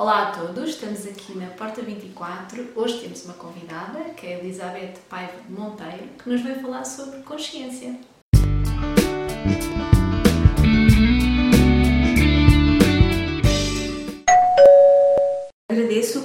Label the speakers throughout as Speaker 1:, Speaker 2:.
Speaker 1: Olá a todos, estamos aqui na Porta 24. Hoje temos uma convidada, que é a Elizabeth Paiva Monteiro, que nos vai falar sobre consciência.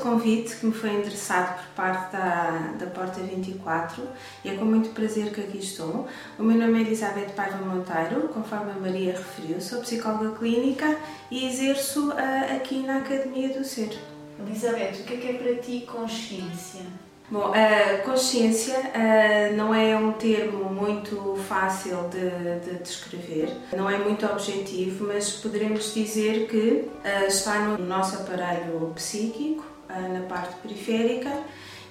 Speaker 2: Convite que me foi endereçado por parte da, da Porta 24 e é com muito prazer que aqui estou. O meu nome é Elizabeth Paiva Monteiro, conforme a Maria referiu, sou psicóloga clínica e exerço uh, aqui na Academia do Ser.
Speaker 1: Elizabeth, o que é, que é para ti consciência?
Speaker 2: Bom, a consciência uh, não é um termo muito fácil de, de, descrever, não é muito objetivo, mas poderemos dizer que está no nosso aparelho psíquico, na parte periférica,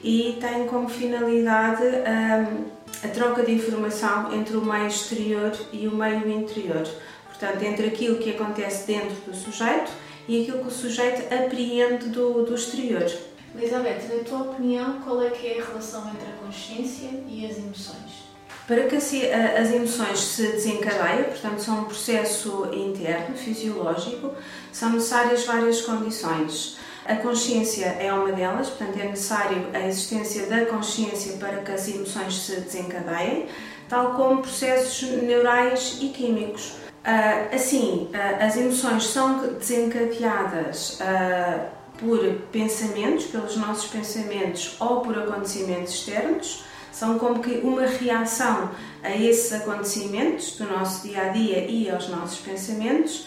Speaker 2: e tem como finalidade a troca de informação entre o meio exterior e o meio interior. Portanto, entre aquilo que acontece dentro do sujeito e aquilo que o sujeito apreende do, do exterior.
Speaker 1: Elizabeth, na tua opinião, qual é que é a relação entre a consciência e as emoções?
Speaker 2: Para que as emoções se desencadeiem, portanto, são um processo interno, fisiológico, são necessárias várias condições. A consciência é uma delas, portanto, é necessário a existência da consciência para que as emoções se desencadeiem, tal como processos neurais e químicos. Ah, assim, ah, as emoções são desencadeadas ah, por pensamentos, pelos nossos pensamentos ou por acontecimentos externos, são como que uma reação a esses acontecimentos do nosso dia a dia e aos nossos pensamentos.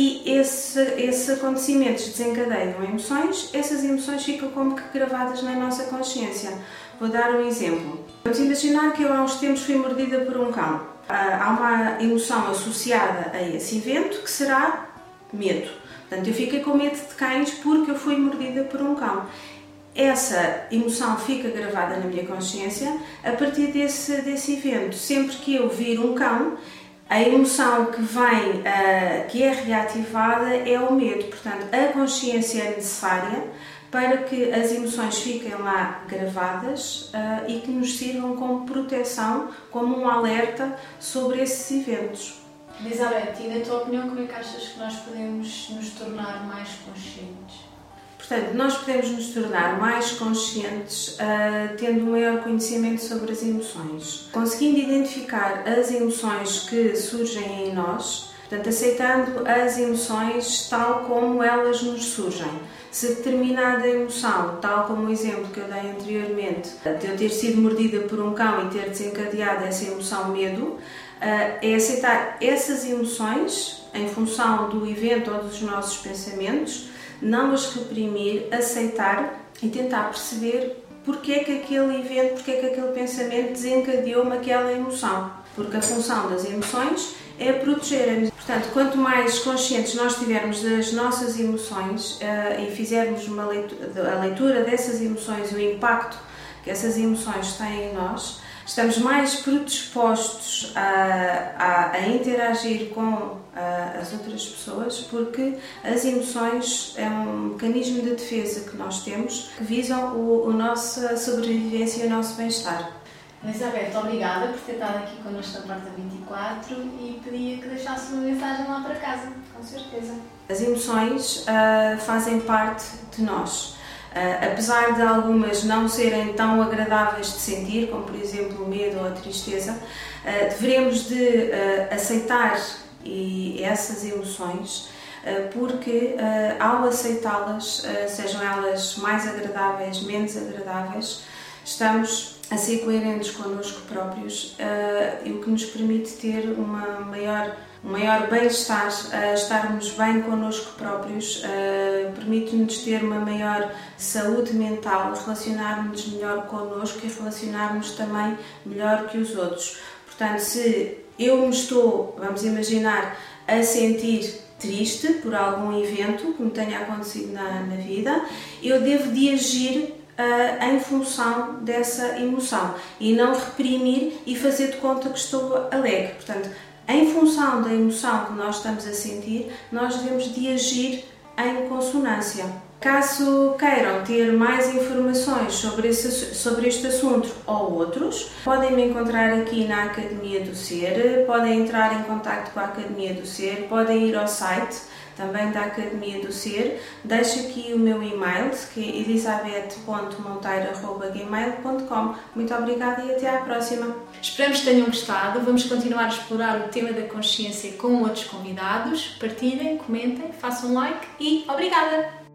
Speaker 2: E esse, esses acontecimentos desencadeiam emoções, essas emoções ficam como que gravadas na nossa consciência. Vou dar um exemplo. Vamos imaginar que eu há uns tempos fui mordida por um cão. Ah, há uma emoção associada a esse evento que será medo. Portanto, eu fiquei com medo de cães porque eu fui mordida por um cão. Essa emoção fica gravada na minha consciência a partir desse, desse evento. Sempre que eu vir um cão, a emoção que vem, uh, que é reativada é o medo. Portanto, a consciência é necessária para que as emoções fiquem lá gravadas uh, e que nos sirvam como proteção, como um alerta sobre esses eventos.
Speaker 1: Elizabeth, e na tua opinião, como é que achas que nós podemos nos tornar mais conscientes?
Speaker 2: Portanto, nós podemos nos tornar mais conscientes uh, tendo um maior conhecimento sobre as emoções, conseguindo identificar as emoções que surgem em nós, portanto, aceitando as emoções tal como elas nos surgem. Se determinada emoção, tal como o exemplo que eu dei anteriormente, de eu ter sido mordida por um cão e ter desencadeado essa emoção medo, ah, é aceitar essas emoções em função do evento ou dos nossos pensamentos, não as reprimir, aceitar e tentar perceber porque é que aquele evento, porque é que aquele pensamento desencadeou-me aquela emoção. Porque a função das emoções é proteger-nos. Portanto, quanto mais conscientes nós estivermos das nossas emoções uh, e fizermos uma leitura, a leitura dessas emoções e o impacto que essas emoções têm em nós, estamos mais predispostos a, a, a interagir com a, as outras pessoas porque as emoções é um mecanismo de defesa que nós temos que visam o, o nossa sobrevivência e o nosso bem-estar.
Speaker 1: Elizabeth, obrigada por ter estado aqui connosco na Porta 24 e pedia que deixasse uma mensagem lá para casa, com certeza.
Speaker 2: As emoções uh, fazem parte de nós. Uh, apesar de algumas não serem tão agradáveis de sentir, como por exemplo o medo ou a tristeza, uh, devemos de uh, aceitar essas emoções porque ao aceitá-las, sejam elas mais agradáveis, menos agradáveis, estamos a ser coerentes connosco próprios e o que nos permite ter uma maior um maior bem-estar, uh, estarmos bem connosco próprios, uh, permite-nos ter uma maior saúde mental, relacionarmos melhor connosco e relacionarmos também melhor que os outros. Portanto, se eu me estou, vamos imaginar, a sentir triste por algum evento que me tenha acontecido na, na vida, eu devo de agir Uh, em função dessa emoção e não reprimir e fazer de conta que estou alegre. Portanto, em função da emoção que nós estamos a sentir, nós devemos de agir em consonância. Caso queiram ter mais informações sobre, esse, sobre este assunto ou outros, podem me encontrar aqui na Academia do Ser, podem entrar em contato com a Academia do Ser, podem ir ao site também da Academia do Ser. Deixo aqui o meu e-mail, que é elisabeth.monteiro.gmail.com. Muito obrigada e até à próxima.
Speaker 1: Esperamos que tenham gostado. Vamos continuar a explorar o tema da consciência com outros convidados. Partilhem, comentem, façam like e obrigada!